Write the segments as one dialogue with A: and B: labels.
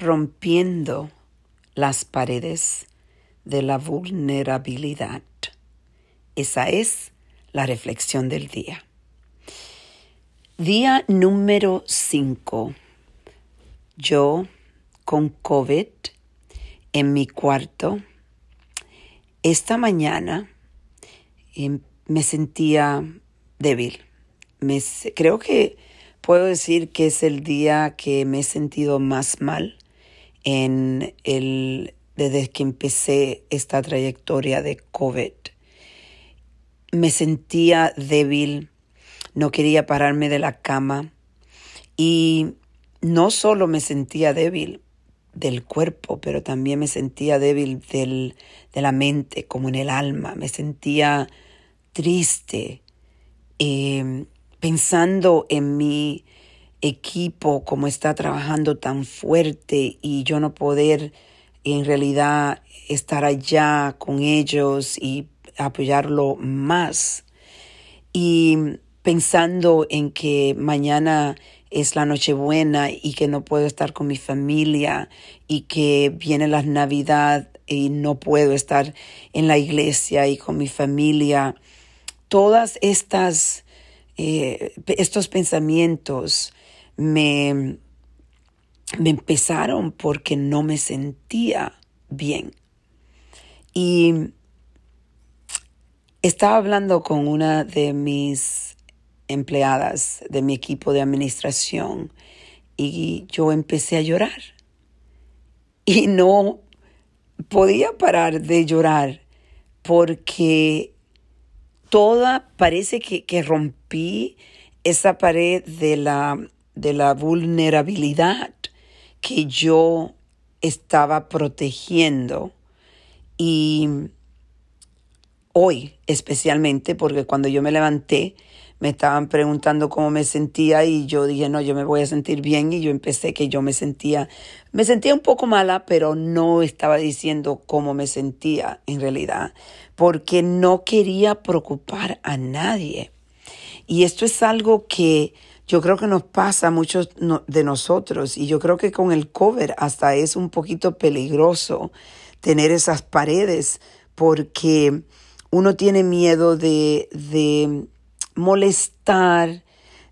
A: rompiendo las paredes de la vulnerabilidad. Esa es la reflexión del día. Día número 5. Yo con COVID en mi cuarto. Esta mañana em, me sentía débil. Me, creo que puedo decir que es el día que me he sentido más mal en el, desde que empecé esta trayectoria de COVID. Me sentía débil, no quería pararme de la cama y no solo me sentía débil del cuerpo, pero también me sentía débil del, de la mente, como en el alma, me sentía triste, eh, pensando en mi equipo, como está trabajando tan fuerte y yo no poder en realidad estar allá con ellos y apoyarlo más. Y pensando en que mañana es la Nochebuena y que no puedo estar con mi familia y que viene la Navidad y no puedo estar en la iglesia y con mi familia. Todas estas, eh, estos pensamientos me, me empezaron porque no me sentía bien. Y estaba hablando con una de mis empleadas de mi equipo de administración y yo empecé a llorar. Y no podía parar de llorar porque toda, parece que, que rompí esa pared de la, de la vulnerabilidad que yo estaba protegiendo y hoy especialmente porque cuando yo me levanté me estaban preguntando cómo me sentía y yo dije, no, yo me voy a sentir bien y yo empecé que yo me sentía, me sentía un poco mala, pero no estaba diciendo cómo me sentía en realidad, porque no quería preocupar a nadie. Y esto es algo que yo creo que nos pasa a muchos de nosotros y yo creo que con el cover hasta es un poquito peligroso tener esas paredes porque uno tiene miedo de, de molestar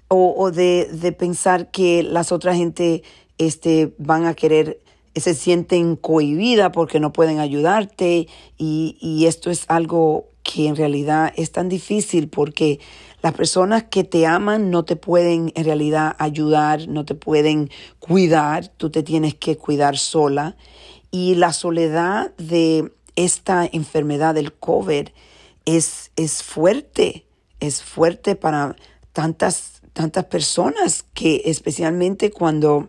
A: o, de, de, pensar que las otras gente este, van a querer, se sienten cohibidas porque no pueden ayudarte y, y esto es algo que en realidad es tan difícil porque las personas que te aman no te pueden en realidad ayudar, no te pueden cuidar, tú te tienes que cuidar sola. Y la soledad de esta enfermedad del COVID es, es fuerte, es fuerte para tantas, tantas personas que especialmente cuando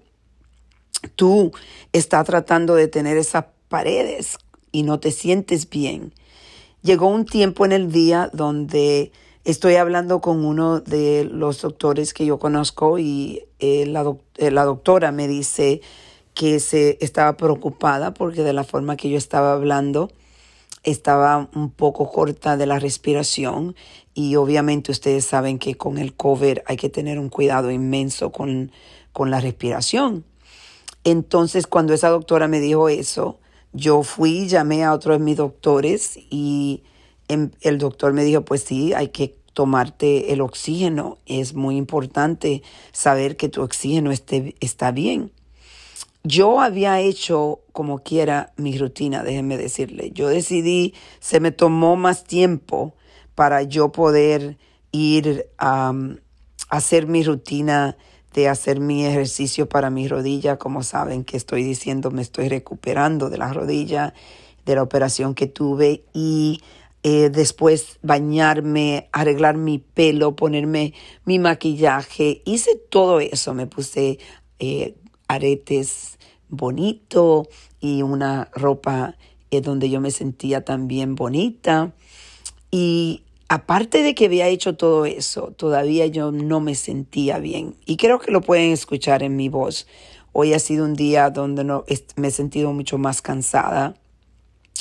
A: tú estás tratando de tener esas paredes y no te sientes bien. Llegó un tiempo en el día donde Estoy hablando con uno de los doctores que yo conozco y eh, la, eh, la doctora me dice que se estaba preocupada porque de la forma que yo estaba hablando estaba un poco corta de la respiración y obviamente ustedes saben que con el COVID hay que tener un cuidado inmenso con, con la respiración. Entonces cuando esa doctora me dijo eso, yo fui, llamé a otro de mis doctores y Em, el doctor me dijo, pues sí, hay que tomarte el oxígeno. Es muy importante saber que tu oxígeno esté, está bien. Yo había hecho como quiera mi rutina, déjenme decirle. Yo decidí, se me tomó más tiempo para yo poder ir a, hacer mi rutina de hacer mi ejercicio para mi rodilla. Como saben que estoy diciendo, me estoy recuperando de la rodilla, de la operación que tuve y eh, después bañarme, arreglar mi pelo, ponerme mi maquillaje. Hice todo eso, me puse eh, aretes bonito y una ropa eh, donde yo me sentía también bonita. Y aparte de que había hecho todo eso, todavía yo no me sentía bien. Y creo que lo pueden escuchar en mi voz. Hoy ha sido un día donde no, me he sentido mucho más cansada.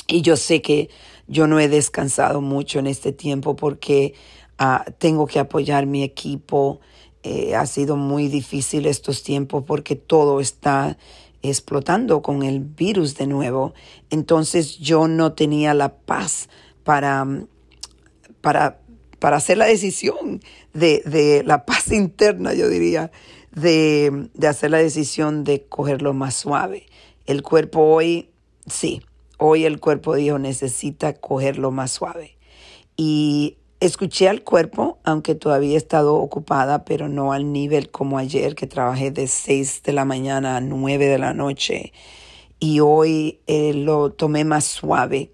A: Y yo sé que yo no he descansado mucho en este tiempo porque ah, tengo que apoyar mi equipo. Eh, ha sido muy difícil estos tiempos porque todo está explotando con el virus de nuevo. Entonces yo no tenía la paz para, para, para hacer la decisión de, de, la paz interna, yo diría, de, de hacer la decisión de cogerlo más suave. El cuerpo hoy, sí, hoy el cuerpo dijo necesita cogerlo más suave. Y Escuché al cuerpo, aunque todavía he estado ocupada, pero no al nivel como ayer, que trabajé de 6 de la mañana a 9 de la noche. Y hoy eh, lo tomé más suave.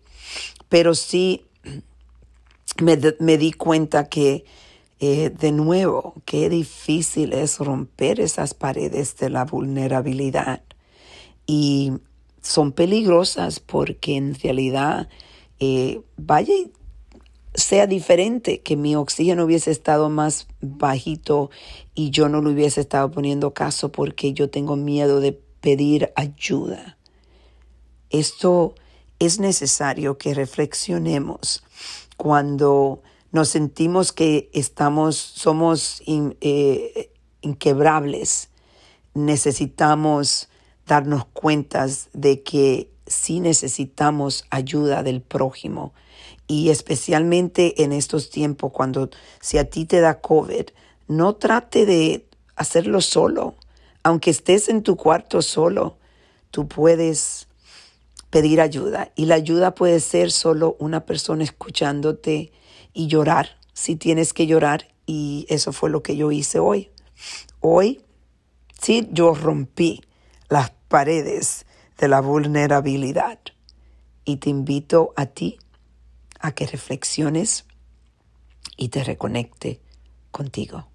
A: Pero sí me, di cuenta que, eh, de nuevo, qué difícil es romper esas paredes de la vulnerabilidad. Y son peligrosas porque en realidad, eh, vaya sea diferente, que mi oxígeno hubiese estado más bajito y yo no lo hubiese estado poniendo caso porque yo tengo miedo de pedir ayuda. Esto es necesario que reflexionemos cuando nos sentimos que estamos, somos eh, inquebrables. Necesitamos darnos cuenta de que sí necesitamos ayuda del prójimo y especialmente en estos tiempos cuando si a ti te da COVID, no trate de hacerlo solo. Aunque estés en tu cuarto solo, tú puedes pedir ayuda y la ayuda puede ser solo una persona escuchándote y llorar si tienes que llorar y eso fue lo que yo hice hoy. Hoy sí yo rompí las paredes de la vulnerabilidad y te invito a ti a que reflexiones y te reconecte contigo.